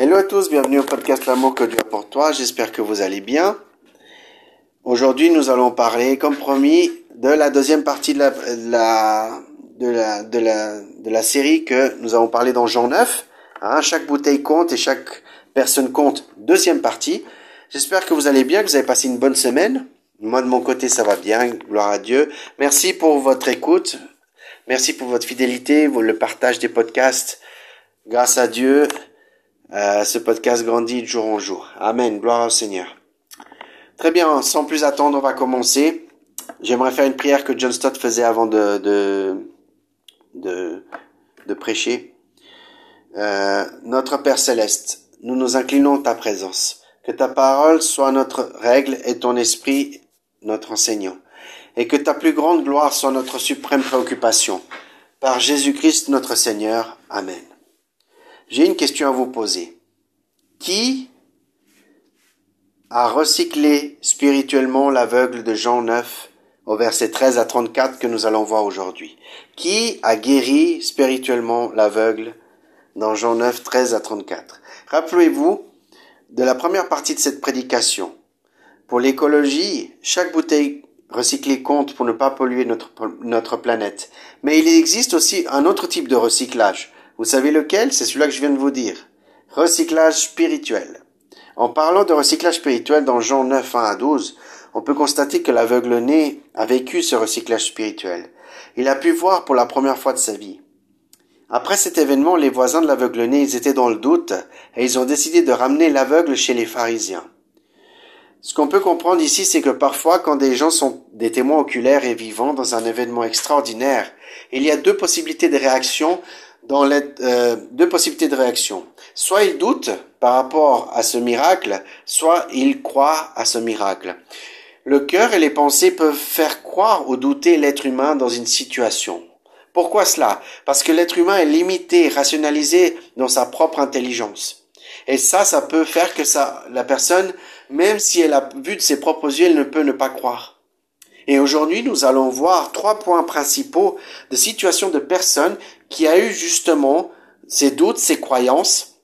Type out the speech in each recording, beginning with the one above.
Hello à tous, bienvenue au podcast L'amour que Dieu a pour toi. J'espère que vous allez bien. Aujourd'hui, nous allons parler, comme promis, de la deuxième partie de la, de la, de la, de la, série que nous avons parlé dans Jean 9. Hein, chaque bouteille compte et chaque personne compte. Deuxième partie. J'espère que vous allez bien, que vous avez passé une bonne semaine. Moi, de mon côté, ça va bien. Gloire à Dieu. Merci pour votre écoute. Merci pour votre fidélité, le partage des podcasts. Grâce à Dieu, euh, ce podcast grandit de jour en jour. Amen. Gloire au Seigneur. Très bien. Sans plus attendre, on va commencer. J'aimerais faire une prière que John Stott faisait avant de, de, de, prêcher. Euh, notre Père céleste, nous nous inclinons à ta présence. Que ta parole soit notre règle et ton esprit notre enseignant. Et que ta plus grande gloire soit notre suprême préoccupation. Par Jésus-Christ notre Seigneur. Amen. J'ai une question à vous poser. Qui a recyclé spirituellement l'aveugle de Jean 9 au verset 13 à 34 que nous allons voir aujourd'hui? Qui a guéri spirituellement l'aveugle dans Jean 9, 13 à 34? Rappelez-vous, de la première partie de cette prédication. Pour l'écologie, chaque bouteille recyclée compte pour ne pas polluer notre, notre planète. Mais il existe aussi un autre type de recyclage. Vous savez lequel? C'est celui-là que je viens de vous dire. Recyclage spirituel. En parlant de recyclage spirituel dans Jean 9, 1 à 12, on peut constater que l'aveugle-né a vécu ce recyclage spirituel. Il a pu voir pour la première fois de sa vie. Après cet événement, les voisins de l'aveugle-né, ils étaient dans le doute et ils ont décidé de ramener l'aveugle chez les pharisiens. Ce qu'on peut comprendre ici, c'est que parfois, quand des gens sont des témoins oculaires et vivants dans un événement extraordinaire, il y a deux possibilités de réaction dans les, euh, deux possibilités de réaction. Soit ils doutent par rapport à ce miracle, soit ils croient à ce miracle. Le cœur et les pensées peuvent faire croire ou douter l'être humain dans une situation. Pourquoi cela? Parce que l'être humain est limité, rationalisé dans sa propre intelligence. Et ça, ça peut faire que ça, la personne, même si elle a vu de ses propres yeux, elle ne peut ne pas croire. Et aujourd'hui, nous allons voir trois points principaux de situations de personnes qui a eu justement ces doutes, ces croyances,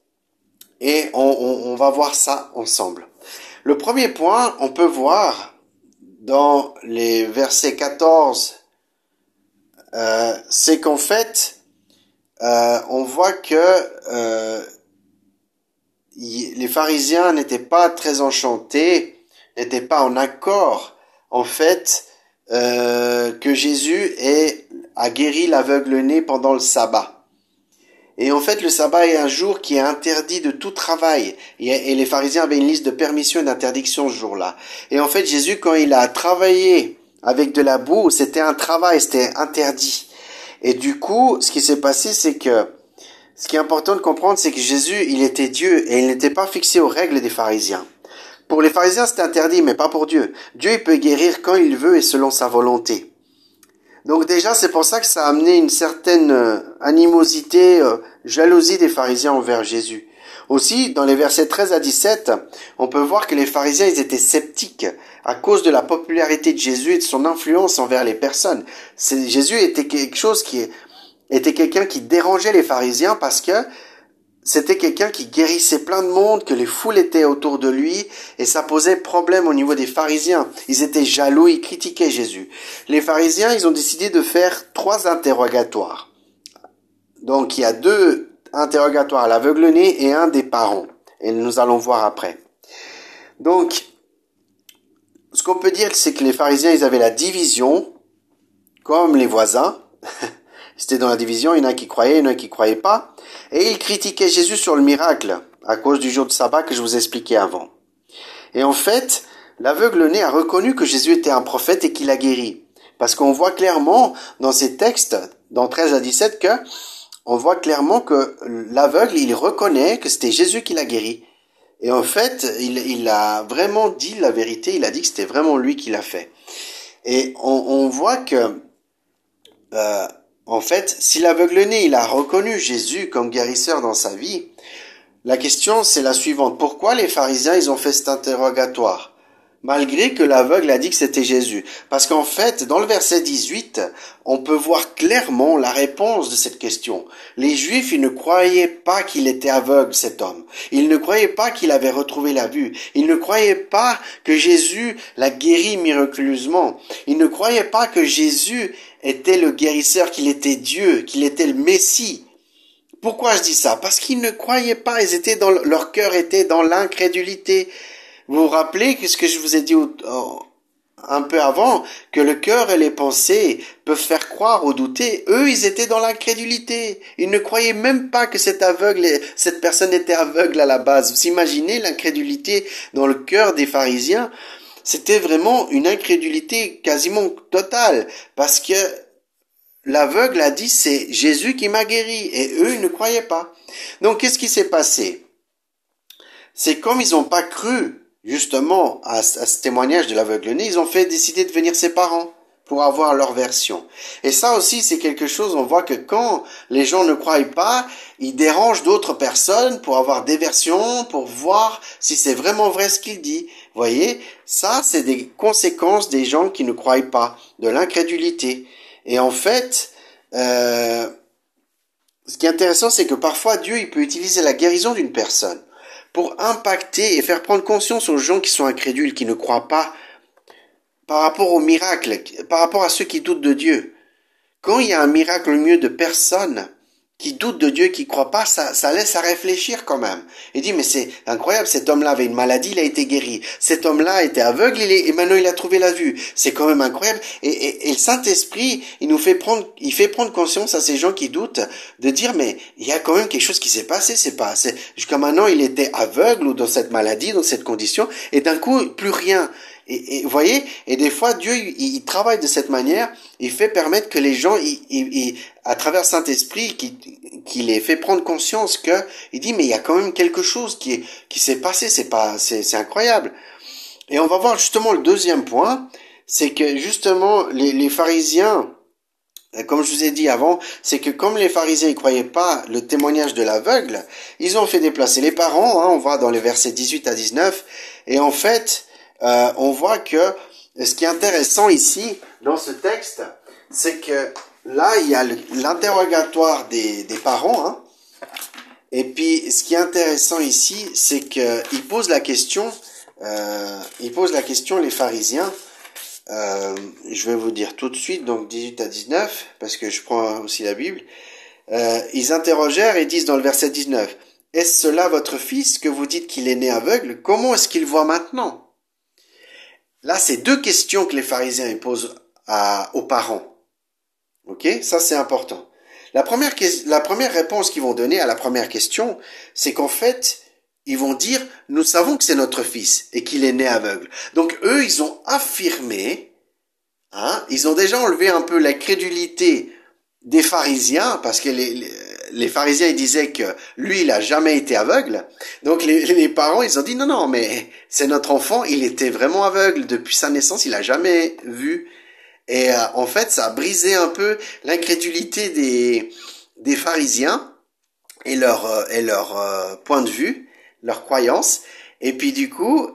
et on, va voir ça ensemble. Le premier point, on peut voir dans les versets 14 euh, c'est qu'en fait, euh, on voit que euh, les pharisiens n'étaient pas très enchantés, n'étaient pas en accord, en fait, que Jésus ait, a guéri l'aveugle-né pendant le sabbat. Et en fait, le sabbat est un jour qui est interdit de tout travail. Et, les pharisiens avaient une liste de permissions et d'interdictions ce jour-là. Et en fait, Jésus, quand il a travaillé avec de la boue, c'était un travail, c'était interdit. Et du coup, ce qui s'est passé, c'est que ce qui est important de comprendre, c'est que Jésus, il était Dieu et il n'était pas fixé aux règles des pharisiens. Pour les pharisiens, c'était interdit, mais pas pour Dieu. Dieu, il peut guérir quand il veut et selon sa volonté. Donc déjà, c'est pour ça que ça a amené une certaine euh, animosité, euh, jalousie des pharisiens envers Jésus. Aussi, dans les versets 13 à 17, on peut voir que les pharisiens, ils étaient sceptiques à cause de la popularité de Jésus et de son influence envers les personnes. Jésus était quelque chose qui était quelqu'un qui dérangeait les pharisiens parce que c'était quelqu'un qui guérissait plein de monde, que les foules étaient autour de lui, et ça posait problème au niveau des pharisiens. Ils étaient jaloux, ils critiquaient Jésus. Les pharisiens, ils ont décidé de faire trois interrogatoires. Donc il y a deux interrogatoires à l'aveugle-né et un des parents. Et nous allons voir après. Donc, ce qu'on peut dire, c'est que les pharisiens, ils avaient la division, comme les voisins. C'était dans la division, il y en a qui croyaient, il y en a qui croyaient pas. Et ils critiquaient Jésus sur le miracle, à cause du jour de sabbat que je vous expliquais avant. Et en fait, l'aveugle-né a reconnu que Jésus était un prophète et qu'il a guéri. Parce qu'on voit clairement dans ces textes, dans 13 à 17, que on voit clairement que l'aveugle, il reconnaît que c'était Jésus qui l'a guéri. Et en fait, il, a vraiment dit la vérité, il a dit que c'était vraiment lui qui l'a fait. Et on, voit que, euh, en fait, si l'aveugle-né, il a reconnu Jésus comme guérisseur dans sa vie, la question c'est la suivante. Pourquoi les pharisiens, ils ont fait cet interrogatoire? Malgré que l'aveugle a dit que c'était Jésus. Parce qu'en fait, dans le verset 18, on peut voir clairement la réponse de cette question. Les Juifs, ils ne croyaient pas qu'il était aveugle, cet homme. Ils ne croyaient pas qu'il avait retrouvé la vue. Ils ne croyaient pas que Jésus l'a guéri miraculeusement. Ils ne croyaient pas que Jésus était le guérisseur, qu'il était Dieu, qu'il était le Messie. Pourquoi je dis ça? Parce qu'ils ne croyaient pas, ils étaient dans leur cœur était dans l'incrédulité. Vous vous rappelez ce que je vous ai dit un peu avant, que le cœur et les pensées peuvent faire croire ou douter. Eux, ils étaient dans l'incrédulité. Ils ne croyaient même pas que cet aveugle, cette personne était aveugle à la base. Vous imaginez l'incrédulité dans le cœur des pharisiens? C'était vraiment une incrédulité quasiment totale, parce que l'aveugle a dit c'est Jésus qui m'a guéri, et eux, ils ne croyaient pas. Donc, qu'est-ce qui s'est passé? C'est comme ils n'ont pas cru justement à, ce témoignage de l'aveugle-né, ils ont fait décider de venir ses parents pour avoir leur version. Et ça aussi, c'est quelque chose, on voit que quand les gens ne croient pas, ils dérangent d'autres personnes pour avoir des versions, pour voir si c'est vraiment vrai ce qu'il dit. Voyez, ça, c'est des conséquences des gens qui ne croient pas, de l'incrédulité. Et en fait, euh, ce qui est intéressant, c'est que parfois Dieu, il peut utiliser la guérison d'une personne pour impacter et faire prendre conscience aux gens qui sont incrédules, qui ne croient pas, par rapport au miracle, par rapport à ceux qui doutent de Dieu. Quand il y a un miracle au milieu de personnes, qui doute de Dieu, qui croit pas, ça, ça laisse à réfléchir quand même. Il dit, mais c'est incroyable, cet homme-là avait une maladie, il a été guéri. Cet homme-là était aveugle, il est, et maintenant il a trouvé la vue. C'est quand même incroyable. Et, et, et le Saint-Esprit, il nous fait prendre, il fait prendre conscience à ces gens qui doutent, de dire, mais il y a quand même quelque chose qui s'est passé, c'est pas, jusqu'à maintenant il était aveugle ou dans cette maladie, dans cette condition, et d'un coup, plus rien. Et, vous voyez, et des fois Dieu il, travaille de cette manière, il fait permettre que les gens, il, à travers Saint Esprit, qui, les fait prendre conscience que il dit mais il y a quand même quelque chose qui qui s'est passé, c'est pas c'est incroyable. Et on va voir justement le deuxième point, c'est que justement les, les pharisiens comme je vous ai dit avant, c'est que comme les pharisiens ne croyaient pas le témoignage de l'aveugle, ils ont fait déplacer les parents, hein, on voit dans les versets 18 à 19, et en fait, euh, on voit que ce qui est intéressant ici, dans ce texte, c'est que là, il y a l'interrogatoire des, parents. Hein, et puis, ce qui est intéressant ici, c'est qu'ils posent la question, euh, ils posent la question, les pharisiens, euh, je vais vous dire tout de suite, donc 18 à 19, parce que je prends aussi la Bible, ils interrogèrent et disent dans le verset 19, Est-ce cela votre fils que vous dites qu'il est né aveugle? Comment est-ce qu'il voit maintenant? Là, c'est deux questions que les pharisiens posent aux parents. Ok? Ça, c'est important. La première, réponse qu'ils vont donner à la première question, c'est qu'en fait, ils vont dire, nous savons que c'est notre fils et qu'il est né aveugle. Donc eux, ils ont affirmé, hein, ils ont déjà enlevé un peu la crédulité des pharisiens, parce que les pharisiens ils disaient que lui il a jamais été aveugle. Donc les, les parents ils ont dit non non mais c'est notre enfant, il était vraiment aveugle depuis sa naissance, il a jamais vu. Et euh, en fait ça a brisé un peu l'incrédulité des des pharisiens et leur euh, et leur euh, point de vue, leur croyance. Et puis du coup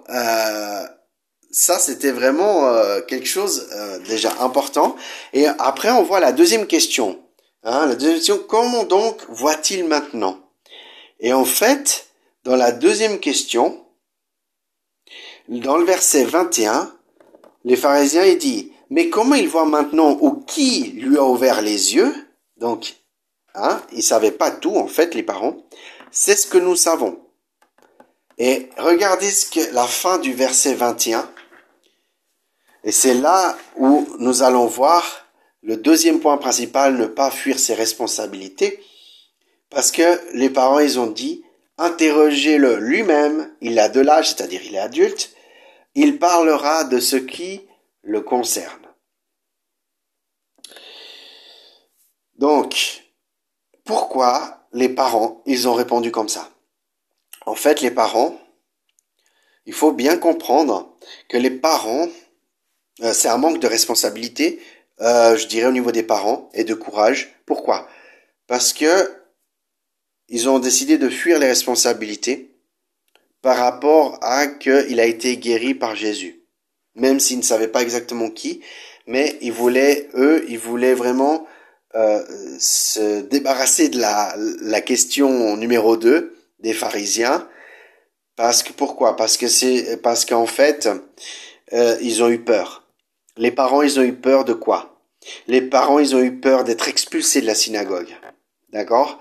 ça c'était vraiment quelque chose déjà important. Et après on voit la deuxième question Hein, la deuxième question, comment donc voit-il maintenant? Et en fait, dans la deuxième question, dans le verset 21, les pharisiens ils disent, mais comment il voit maintenant ou qui lui a ouvert les yeux? Donc, hein, ils savaient pas tout en fait, les parents. C'est ce que nous savons. Et regardez ce que la fin du verset 21. Et c'est là où nous allons voir le deuxième point principal, ne pas fuir ses responsabilités, parce que les parents, ils ont dit, interrogez-le lui-même, il a de l'âge, c'est-à-dire il est adulte, il parlera de ce qui le concerne. Donc, pourquoi les parents, ils ont répondu comme ça? En fait, les parents, il faut bien comprendre que les parents, euh, c'est un manque de responsabilité euh, je dirais au niveau des parents et de courage. Pourquoi? Parce que ils ont décidé de fuir les responsabilités par rapport à qu'il a été guéri par Jésus. même s'ils ne savaient pas exactement qui, mais ils voulaient, eux, ils voulaient vraiment euh, se débarrasser de la, question numéro 2 des pharisiens. Parce que pourquoi? Parce que c'est parce qu'en fait, euh, ils ont eu peur. Les parents, ils ont eu peur de quoi? Les parents, ils ont eu peur d'être expulsés de la synagogue. D'accord?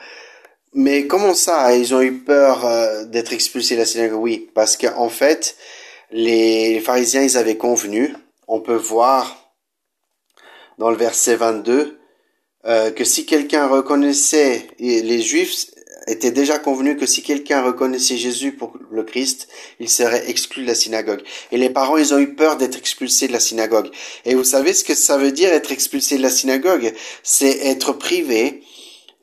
Mais comment ça Ils ont eu peur euh, d'être expulsés de la synagogue? Oui, parce qu'en fait, les pharisiens, ils avaient convenu, on peut voir dans le verset 22, euh, que si quelqu'un reconnaissait, les juifs étaient déjà convenus que si quelqu'un reconnaissait Jésus pour le Christ, il serait exclu de la synagogue. Et les parents, ils ont eu peur d'être expulsés de la synagogue. Et vous savez ce que ça veut dire être expulsé de la synagogue? C'est être privé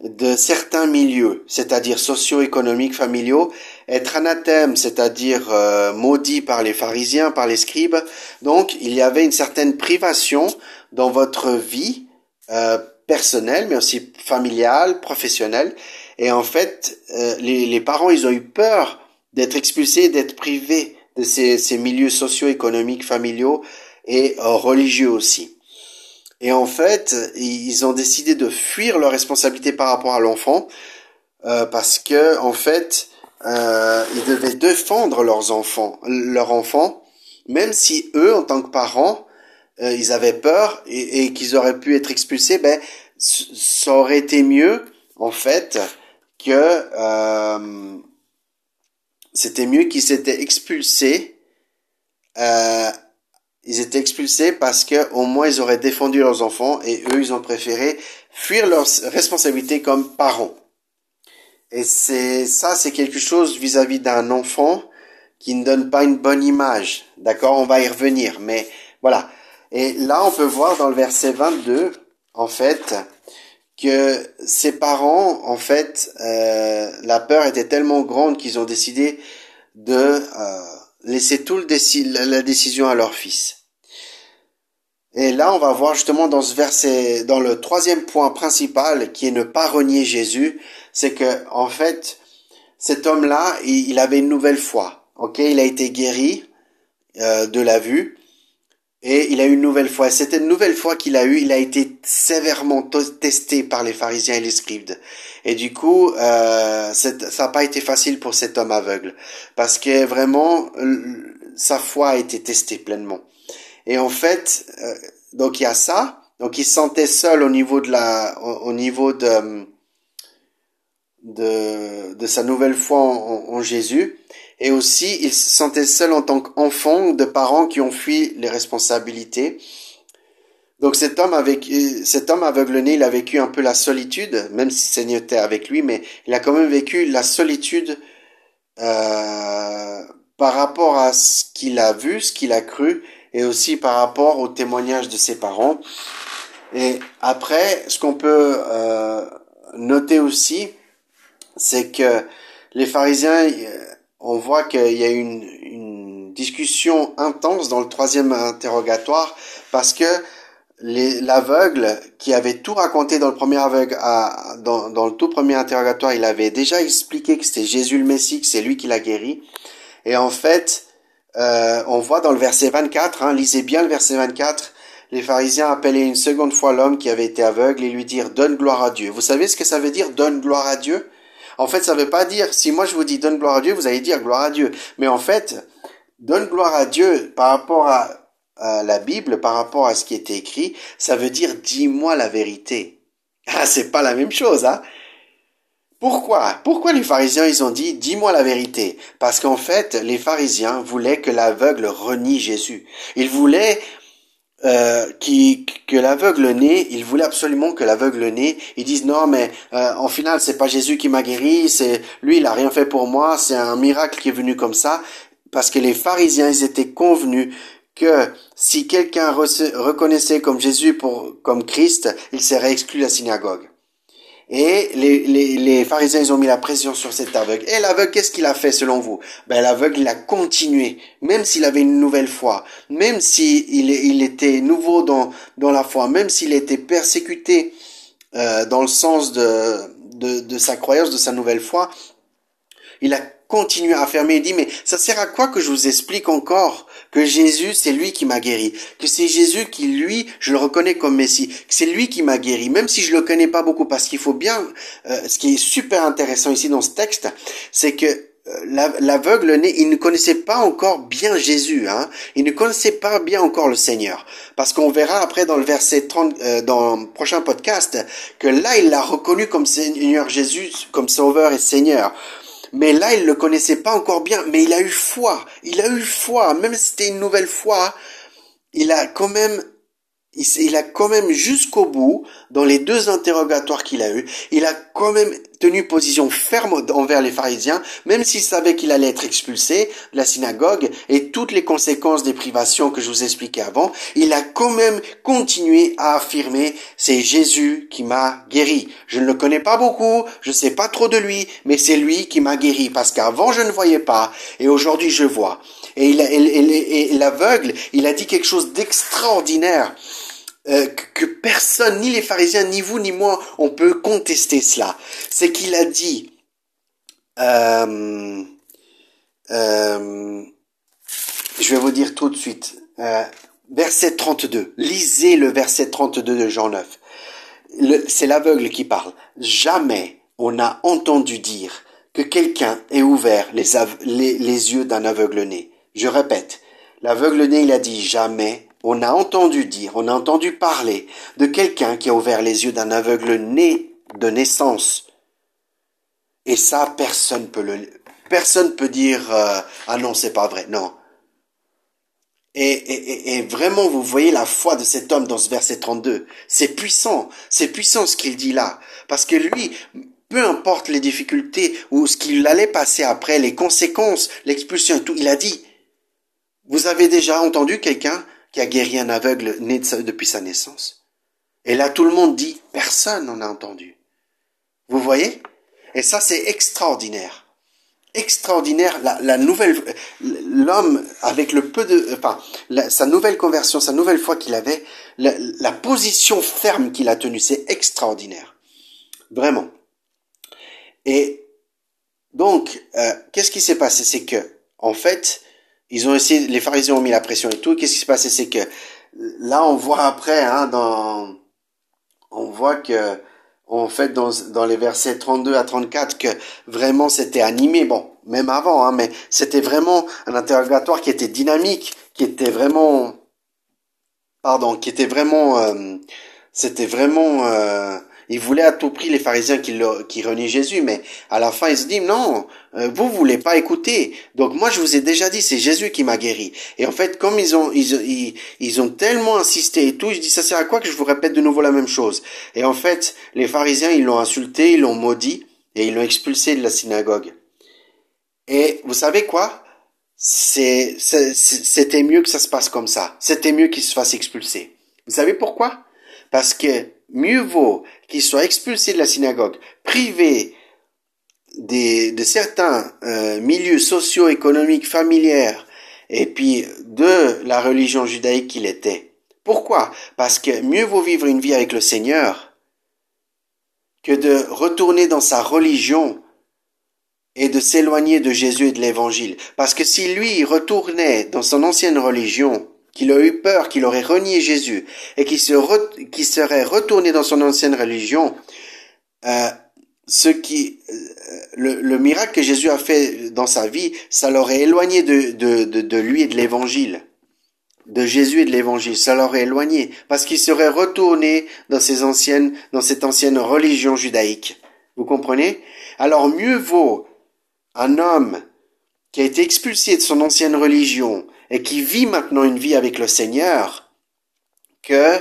de certains milieux, c'est-à-dire socio-économiques, familiaux, être anathème, c'est-à-dire euh, maudit par les pharisiens, par les scribes. Donc, il y avait une certaine privation dans votre vie euh, personnelle, mais aussi familiale, professionnelle. Et en fait, euh, les, les, parents, ils ont eu peur d'être expulsés, d'être privés de ces, ces milieux socio-économiques, familiaux et religieux aussi. Et en fait, ils ont décidé de fuir leurs responsabilités par rapport à l'enfant euh, parce que en fait, euh, ils devaient défendre leurs enfants, leurs enfants, même si eux, en tant que parents, euh, ils avaient peur et, et qu'ils auraient pu être expulsés. Ben, ça aurait été mieux, en fait, que euh, c'était mieux qu'ils s'étaient expulsés euh, ils étaient expulsés parce que au moins ils auraient défendu leurs enfants et eux ils ont préféré fuir leurs responsabilités comme parents. Et c'est ça, c'est quelque chose vis-à-vis d'un enfant qui ne donne pas une bonne image. D'accord, on va y revenir, mais voilà. Et là, on peut voir dans le verset 22, en fait, que ses parents, en fait, euh, la peur était tellement grande qu'ils ont décidé de euh, laisser tout le la décision à leur fils. Et là, on va voir justement dans ce verset, dans le troisième point principal, qui est ne pas renier Jésus, c'est que en fait, cet homme-là, il, avait une nouvelle foi. Ok, il a été guéri euh, de la vue et il a eu une nouvelle foi. C'était une nouvelle foi qu'il a eue. Il a été sévèrement testé par les pharisiens et les scribes. Et du coup, euh, ça n'a pas été facile pour cet homme aveugle parce que vraiment sa foi a été testée pleinement. Et en fait, euh, donc il y a ça. Donc il se sentait seul au niveau de la, au, niveau de, de, de sa nouvelle foi en, Jésus. Et aussi, il se sentait seul en tant qu'enfant de parents qui ont fui les responsabilités. Donc cet homme avec cet homme aveugle-né, il a vécu un peu la solitude, même si Seigneur était avec lui, mais il a quand même vécu la solitude euh, par rapport à ce qu'il a vu, ce qu'il a cru, et aussi par rapport au témoignage de ses parents. Et après, ce qu'on peut euh, noter aussi, c'est que les pharisiens, on voit qu'il y a une, une discussion intense dans le troisième interrogatoire parce que l'aveugle qui avait tout raconté dans le premier aveugle, dans, le tout premier interrogatoire, il avait déjà expliqué que c'était Jésus le Messie, que c'est lui qui l'a guéri. Et en fait, euh, on voit dans le verset 24, hein, lisez bien le verset 24, les pharisiens appelaient une seconde fois l'homme qui avait été aveugle et lui dirent donne gloire à Dieu. Vous savez ce que ça veut dire donne gloire à Dieu En fait, ça veut pas dire si moi je vous dis donne gloire à Dieu, vous allez dire gloire à Dieu. Mais en fait, donne gloire à Dieu par rapport à, la Bible, par rapport à ce qui était écrit, ça veut dire dis-moi la vérité. Ah, c'est pas la même chose, hein pourquoi? Pourquoi les pharisiens ils ont dit dis-moi la vérité? Parce qu'en fait les pharisiens voulaient que l'aveugle renie Jésus. Ils voulaient euh, qui, que l'aveugle né, ils voulaient absolument que l'aveugle né, ils disent non mais euh, en final c'est pas Jésus qui m'a guéri, c'est lui il a rien fait pour moi, c'est un miracle qui est venu comme ça, parce que les pharisiens ils étaient convenus que si quelqu'un reconnaissait comme Jésus pour comme Christ, il serait exclu de la synagogue. Et les, les, les, pharisiens, ils ont mis la pression sur cet aveugle. Et l'aveugle, qu'est-ce qu'il a fait selon vous? Ben l'aveugle, il a continué, même s'il avait une nouvelle foi, même s'il il était nouveau dans, dans la foi, même s'il était persécuté euh, dans le sens de, de, de sa croyance, de sa nouvelle foi. Il a continué à affirmer, il dit, mais ça sert à quoi que je vous explique encore que Jésus, c'est lui qui m'a guéri, que c'est Jésus qui, lui, je le reconnais comme Messie, que c'est lui qui m'a guéri, même si je le connais pas beaucoup, parce qu'il faut bien, euh, ce qui est super intéressant ici dans ce texte, c'est que euh, l'aveugle il ne connaissait pas encore bien Jésus, hein. Il ne connaissait pas bien encore le Seigneur, parce qu'on verra après dans le verset 30, euh, dans le prochain podcast, que là il l'a reconnu comme Seigneur Jésus, comme Sauveur et Seigneur. Mais là, il le connaissait pas encore bien, mais il a eu foi. Il a eu foi, même si c'était une nouvelle foi, il a quand même il a quand même jusqu'au bout, dans les deux interrogatoires qu'il a eus, il a quand même tenu position ferme envers les pharisiens, même s'il savait qu'il allait être expulsé de la synagogue et toutes les conséquences des privations que je vous expliquais avant, il a quand même continué à affirmer c'est Jésus qui m'a guéri. Je ne le connais pas beaucoup, je ne sais pas trop de lui, mais c'est lui qui m'a guéri parce qu'avant je ne voyais pas et aujourd'hui je vois. Et, l'aveugle, il a dit quelque chose d'extraordinaire. Euh, que personne, ni les pharisiens, ni vous, ni moi, on peut contester cela. C'est qu'il a dit, euh, euh, je vais vous dire tout de suite, verset 32, lisez le verset 32 de Jean 9. C'est l'aveugle qui parle. Jamais on a entendu dire que quelqu'un ait ouvert les, les, les yeux d'un aveugle né. Je répète, l'aveugle né, il a dit jamais on a entendu dire, on a entendu parler de quelqu'un qui a ouvert les yeux d'un aveugle né de naissance. Et ça, personne peut le, personne peut dire euh, ah non c'est pas vrai, non. Et, et, et, vraiment, vous voyez la foi de cet homme dans ce verset 32. C'est puissant, c'est puissant ce qu'il dit là, parce que lui, peu importe les difficultés ou ce qu'il allait passer après, les conséquences, l'expulsion et tout, il a dit, vous avez déjà entendu quelqu'un qui a guéri un aveugle né depuis sa naissance. Et là, tout le monde dit, personne n'en a entendu. Vous voyez? Et ça, c'est extraordinaire. Extraordinaire, la, nouvelle, l'homme avec le peu de, enfin, sa nouvelle conversion, sa nouvelle foi qu'il avait, la, position ferme qu'il a tenue, c'est extraordinaire. Vraiment. Et donc, euh, qu'est-ce qui s'est passé? C'est que, en fait, ils ont essayé, les pharisiens ont mis la pression et tout. Qu'est-ce qui s'est passé? C'est que là, on voit après, hein, dans, on voit que, en fait, dans, dans les versets 32 à 34, que vraiment c'était animé. Bon, même avant, hein, mais c'était vraiment un interrogatoire qui était dynamique, qui était vraiment, pardon, qui était vraiment, euh, c'était vraiment euh, il voulait à tout prix les pharisiens qui, qui renient Jésus, mais à la fin, il se dit, non, euh, vous voulez pas écouter. Donc moi, je vous ai déjà dit, c'est Jésus qui m'a guéri. Et en fait, comme ils ont, ils, ils, ont tellement insisté et tout, je dis, ça sert à quoi que je vous répète de nouveau la même chose? Et en fait, les pharisiens, ils l'ont insulté, ils l'ont maudit, et ils l'ont expulsé de la synagogue. Et vous savez quoi? C'était mieux que ça se passe comme ça. C'était mieux qu'il se fasse expulser. Vous savez pourquoi? Parce que mieux vaut qu'il soit expulsé de la synagogue, privé des, de certains euh, milieux socio-économiques, familières, et puis de la religion judaïque qu'il était. Pourquoi? Parce que mieux vaut vivre une vie avec le Seigneur que de retourner dans sa religion et de s'éloigner de Jésus et de l'Évangile. Parce que si lui retournait dans son ancienne religion, qu'il a eu peur, qu'il aurait renié Jésus et qu'il serait retourné dans son ancienne religion, euh, ce qui, euh, le, miracle que Jésus a fait dans sa vie, ça l'aurait éloigné de, de, de, lui et de l'évangile. De Jésus et de l'évangile. Ça l'aurait éloigné. Parce qu'il serait retourné dans ses anciennes, dans cette ancienne religion judaïque. Vous comprenez? Alors mieux vaut un homme qui a été expulsé de son ancienne religion, et qui vit maintenant une vie avec le Seigneur que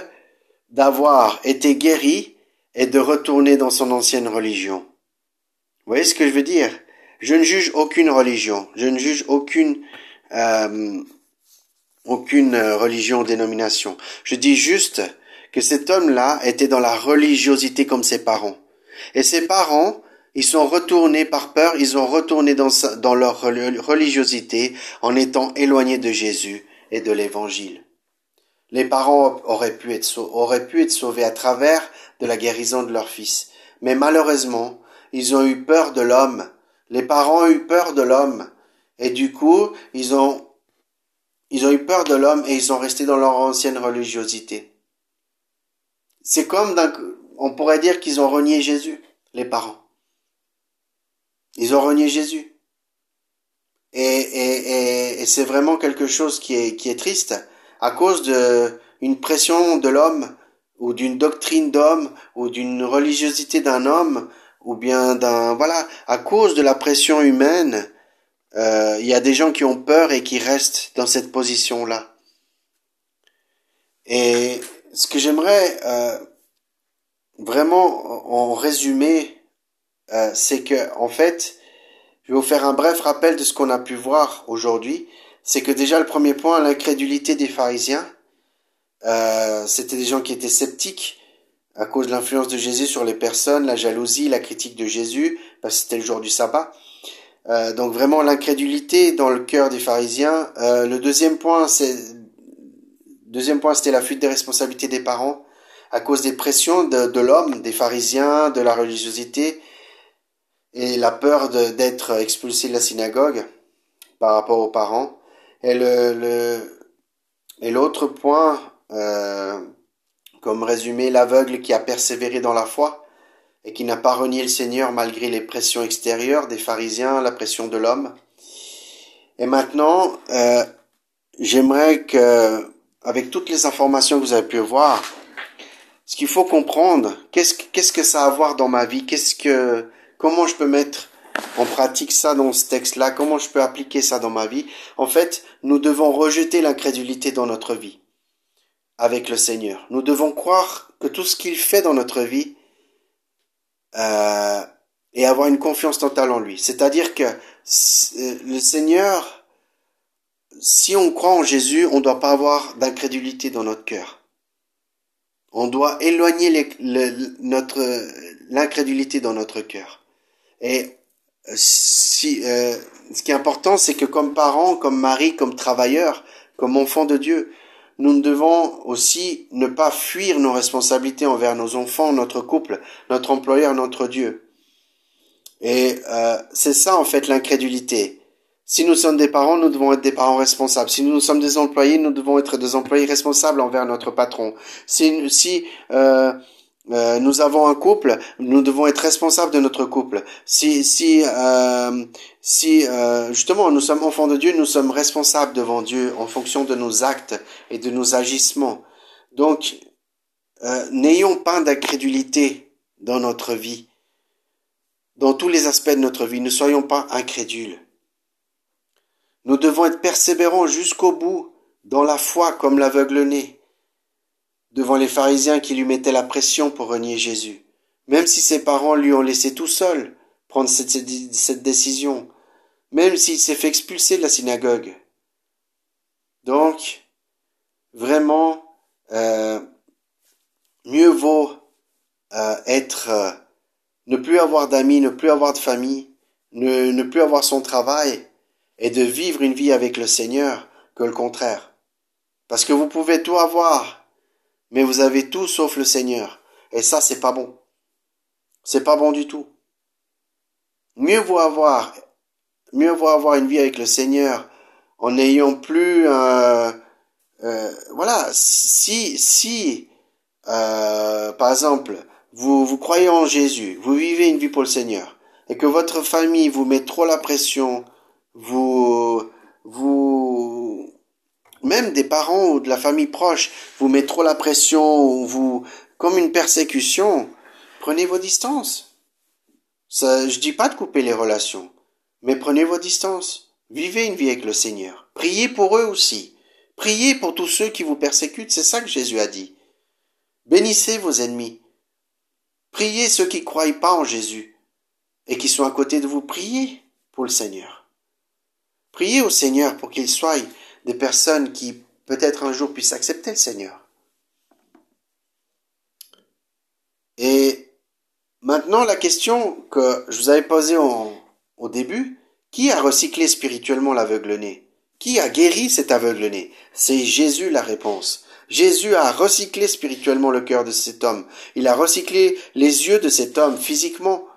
d'avoir été guéri et de retourner dans son ancienne religion. Vous voyez ce que je veux dire? Je ne juge aucune religion, je ne juge aucune euh, aucune religion ou dénomination. Je dis juste que cet homme-là était dans la religiosité comme ses parents. Et ses parents ils sont retournés par peur, ils ont retourné dans, leur religiosité en étant éloignés de Jésus et de l'Évangile. Les parents auraient pu, être, auraient pu être sauvés à travers de la guérison de leur fils, mais malheureusement, ils ont eu peur de l'homme Les parents ont eu peur de l'homme. Et du coup, ils ont, ils ont eu peur de l'homme et ils sont restés dans leur ancienne religiosité. C'est comme, on pourrait dire qu'ils ont renié Jésus, les parents. Ils ont renié Jésus. Et, et, et, c'est vraiment quelque chose qui est, qui est triste à cause de une pression de l'homme ou d'une doctrine d'homme ou d'une religiosité d'un homme ou bien d'un voilà à cause de la pression humaine euh, il y a des gens qui ont peur et qui restent dans cette position là et ce que j'aimerais euh, vraiment en résumé euh, c'est que en fait je vais vous faire un bref rappel de ce qu'on a pu voir aujourd'hui c'est que déjà le premier point l'incrédulité des pharisiens euh, c'était des gens qui étaient sceptiques à cause de l'influence de Jésus sur les personnes, la jalousie, la critique de Jésus, parce que c'était le jour du sabbat. Euh, donc vraiment l'incrédulité dans le cœur des pharisiens. Euh, le deuxième point, c'est deuxième point, c'était la fuite des responsabilités des parents à cause des pressions de, de l'homme, des pharisiens, de la religiosité et la peur d'être expulsé de la synagogue par rapport aux parents. Et le, le et l'autre point, euh, comme résumé, l'aveugle qui a persévéré dans la foi et qui n'a pas renié le Seigneur malgré les pressions extérieures des pharisiens, la pression de l'homme. Et maintenant, euh, j'aimerais que, avec toutes les informations que vous avez pu voir, ce qu'il faut comprendre, qu'est-ce, qu'est-ce que ça a à voir dans ma vie, qu'est-ce que, comment je peux mettre en pratique ça dans ce texte-là, comment je peux appliquer ça dans ma vie? En fait, nous devons rejeter l'incrédulité dans notre vie avec le Seigneur. Nous devons croire que tout ce qu'il fait dans notre vie euh, et avoir une confiance totale en lui. C'est-à-dire que euh, le Seigneur, si on croit en Jésus, on ne doit pas avoir d'incrédulité dans notre cœur. On doit éloigner l'incrédulité dans notre cœur. Et euh, si, euh, ce qui est important, c'est que comme parents, comme mari, comme travailleurs, comme enfants de Dieu, nous devons aussi ne pas fuir nos responsabilités envers nos enfants, notre couple, notre employeur, notre Dieu. Et euh, c'est ça en fait l'incrédulité. Si nous sommes des parents, nous devons être des parents responsables. Si nous sommes des employés, nous devons être des employés responsables envers notre patron. Si, si euh, euh, nous avons un couple, nous devons être responsables de notre couple. Si, si, euh, si euh, justement nous sommes enfants de Dieu, nous sommes responsables devant Dieu en fonction de nos actes et de nos agissements. Donc, n'ayons pas d'incrédulité dans notre vie, dans tous les aspects de notre vie. Ne soyons pas incrédules. Nous devons être persévérants jusqu'au bout dans la foi comme l'aveugle-né devant les pharisiens qui lui mettaient la pression pour renier Jésus, même si ses parents lui ont laissé tout seul prendre cette, décision, même s'il s'est fait expulser de la synagogue. Donc, vraiment, euh, mieux vaut euh, être, euh, ne plus avoir d'amis, ne plus avoir de famille, ne, ne plus avoir son travail, et de vivre une vie avec le Seigneur que le contraire. Parce que vous pouvez tout avoir, mais vous avez tout sauf le Seigneur. Et ça, c'est pas bon. C'est pas bon du tout. Mieux vaut avoir, mieux vaut avoir une vie avec le Seigneur en n'ayant plus euh, euh, voilà, si, si, euh, par exemple, vous, vous croyez en Jésus, vous vivez une vie pour le Seigneur, et que votre famille vous met trop la pression, vous, vous, même des parents ou de la famille proche vous met trop la pression ou vous comme une persécution, prenez vos distances. Ça, je dis pas de couper les relations, mais prenez vos distances. Vivez une vie avec le Seigneur. Priez pour eux aussi. Priez pour tous ceux qui vous persécutent, c'est ça que Jésus a dit. Bénissez vos ennemis. Priez ceux qui ne croient pas en Jésus et qui sont à côté de vous. Priez pour le Seigneur. Priez au Seigneur pour qu'il soit des personnes qui peut-être un jour puissent accepter le Seigneur. Et maintenant, la question que je vous avais posée au début, qui a recyclé spirituellement l'aveugle-né? Qui a guéri cet aveugle-né? C'est Jésus la réponse. Jésus a recyclé spirituellement le cœur de cet homme. Il a recyclé les yeux de cet homme physiquement.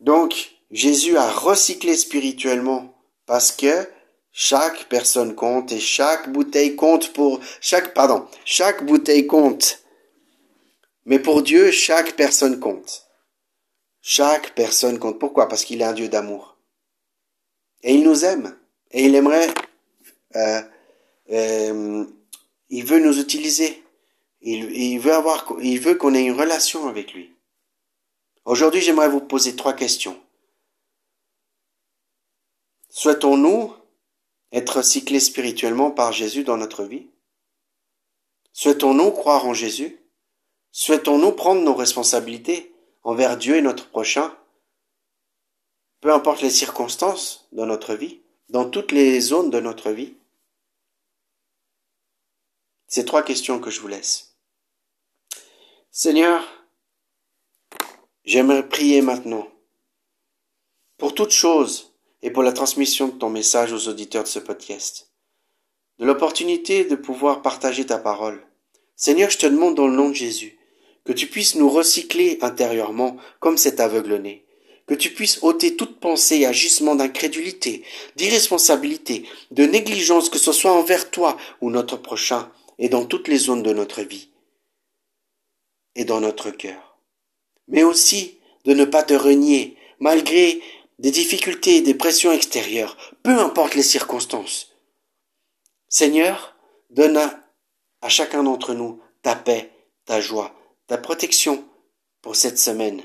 Donc, Jésus a recyclé spirituellement parce que chaque personne compte et chaque bouteille compte pour chaque pardon, chaque bouteille compte. Mais pour Dieu, chaque personne compte. Chaque personne compte. Pourquoi? Parce qu'il est un Dieu d'amour. Et il nous aime. Et il aimerait... Euh, euh, il veut nous utiliser. Il, il veut avoir, il veut qu'on ait une relation avec lui. Aujourd'hui, j'aimerais vous poser trois questions. Souhaitons-nous être cyclés spirituellement par Jésus dans notre vie? Souhaitons-nous croire en Jésus? Souhaitons-nous prendre nos responsabilités envers Dieu et notre prochain? Peu importe les circonstances dans notre vie, dans toutes les zones de notre vie Ces trois questions que je vous laisse. Seigneur, j'aimerais prier maintenant pour toutes choses et pour la transmission de ton message aux auditeurs de ce podcast, de l'opportunité de pouvoir partager ta parole. Seigneur, je te demande dans le nom de Jésus que tu puisses nous recycler intérieurement comme cet aveugle-né, que tu puisses ôter toute pensée et agissement d'incrédulité, d'irresponsabilité, de négligence, que ce soit envers toi ou notre prochain, et dans toutes les zones de notre vie, et dans notre cœur. Mais aussi de ne pas te renier, malgré des difficultés, des pressions extérieures, peu importe les circonstances. Seigneur, donne à, chacun d'entre nous ta paix, ta joie, ta protection pour cette semaine.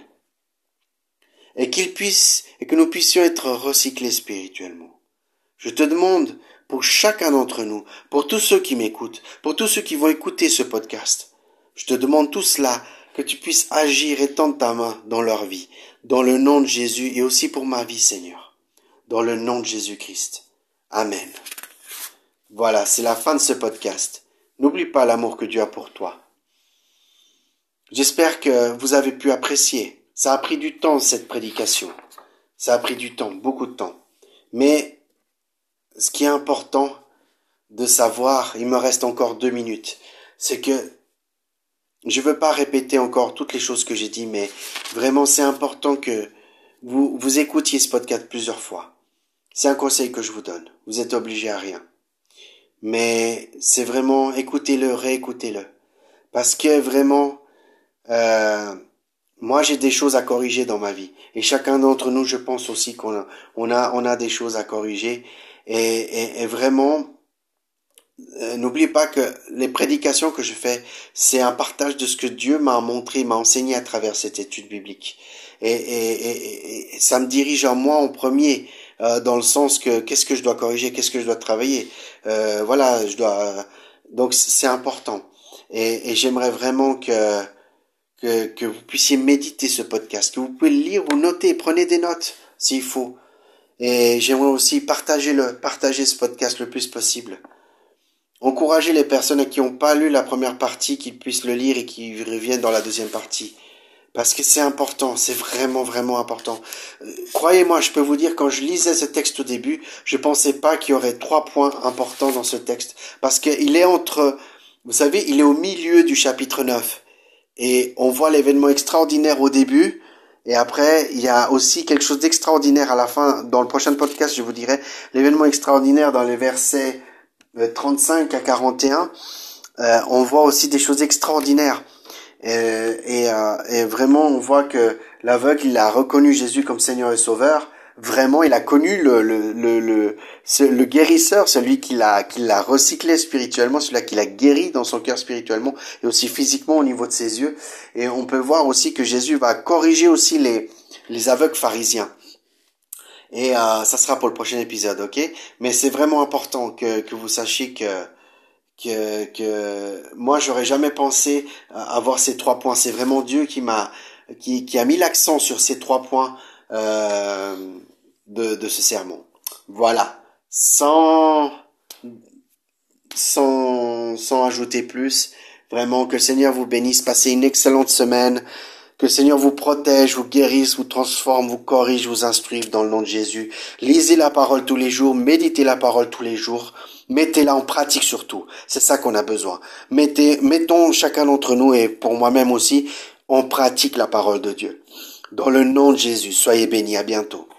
Et qu'il puisse, et que nous puissions être recyclés spirituellement. Je te demande pour chacun d'entre nous, pour tous ceux qui m'écoutent, pour tous ceux qui vont écouter ce podcast. Je te demande tout cela, que tu puisses agir et tendre ta main dans leur vie, dans le nom de Jésus et aussi pour ma vie, Seigneur. Dans le nom de Jésus-Christ. Amen. Voilà, c'est la fin de ce podcast. N'oublie pas l'amour que Dieu a pour toi. J'espère que vous avez pu apprécier. Ça a pris du temps, cette prédication. Ça a pris du temps, beaucoup de temps. Mais ce qui est important de savoir, il me reste encore deux minutes, c'est que je ne veux pas répéter encore toutes les choses que j'ai dit, mais vraiment c'est important que vous, vous écoutiez ce podcast plusieurs fois. C'est un conseil que je vous donne. Vous êtes obligé à rien. Mais c'est vraiment écoutez-le, réécoutez-le. Parce que vraiment, euh, moi j'ai des choses à corriger dans ma vie. Et chacun d'entre nous, je pense aussi qu'on a, on a, on a des choses à corriger. Et, et, vraiment, n'oubliez pas que les prédications que je fais, c'est un partage de ce que Dieu m'a montré, m'a enseigné à travers cette étude biblique. Et, et, et, ça me dirige à moi en premier, euh, dans le sens que qu'est-ce que je dois corriger, qu'est-ce que je dois travailler. Euh, voilà, je dois. Donc c'est important. Et, j'aimerais vraiment que, que que vous puissiez méditer ce podcast, que vous pouvez le lire ou noter, prenez des notes s'il faut. Et j'aimerais aussi partager le partager ce podcast le plus possible. Encourager les personnes qui n'ont pas lu la première partie, qu'ils puissent le lire et qu'ils reviennent dans la deuxième partie. Parce que c'est important, c'est vraiment, vraiment important. Euh, croyez-moi, je peux vous dire, quand je lisais ce texte au début, je pensais pas qu'il y aurait trois points importants dans ce texte. Parce qu'il est entre, vous savez, il est au milieu du chapitre 9. Et on voit l'événement extraordinaire au début, et après, il y a aussi quelque chose d'extraordinaire à la fin. Dans le prochain podcast, je vous dirai l'événement extraordinaire dans les versets 35 à 41, euh, on voit aussi des choses extraordinaires. Et, et, euh, et, vraiment, on voit que l'aveugle, il a reconnu Jésus comme Seigneur et Sauveur. Vraiment, il a connu le, le, le, le, le guérisseur, celui qui l'a, qui l'a recyclé spirituellement, celui qui l'a guéri dans son cœur spirituellement et aussi physiquement au niveau de ses yeux. Et on peut voir aussi que Jésus va corriger aussi les, les aveugles pharisiens. Et euh, ça sera pour le prochain épisode, ok? Mais c'est vraiment important que, que vous sachiez que que, que moi j'aurais jamais pensé avoir ces trois points. C'est vraiment Dieu qui m'a qui, qui a mis l'accent sur ces trois points euh, de, de ce sermon. Voilà. Sans sans sans ajouter plus. Vraiment que le Seigneur vous bénisse. Passez une excellente semaine. Que le Seigneur vous protège, vous guérisse, vous transforme, vous corrige, vous instruive dans le nom de Jésus. Lisez la parole tous les jours, méditez la parole tous les jours, mettez-la en pratique surtout. C'est ça qu'on a besoin. Mettez, mettons chacun d'entre nous et pour moi-même aussi, on pratique la parole de Dieu. Dans le nom de Jésus, soyez bénis. À bientôt.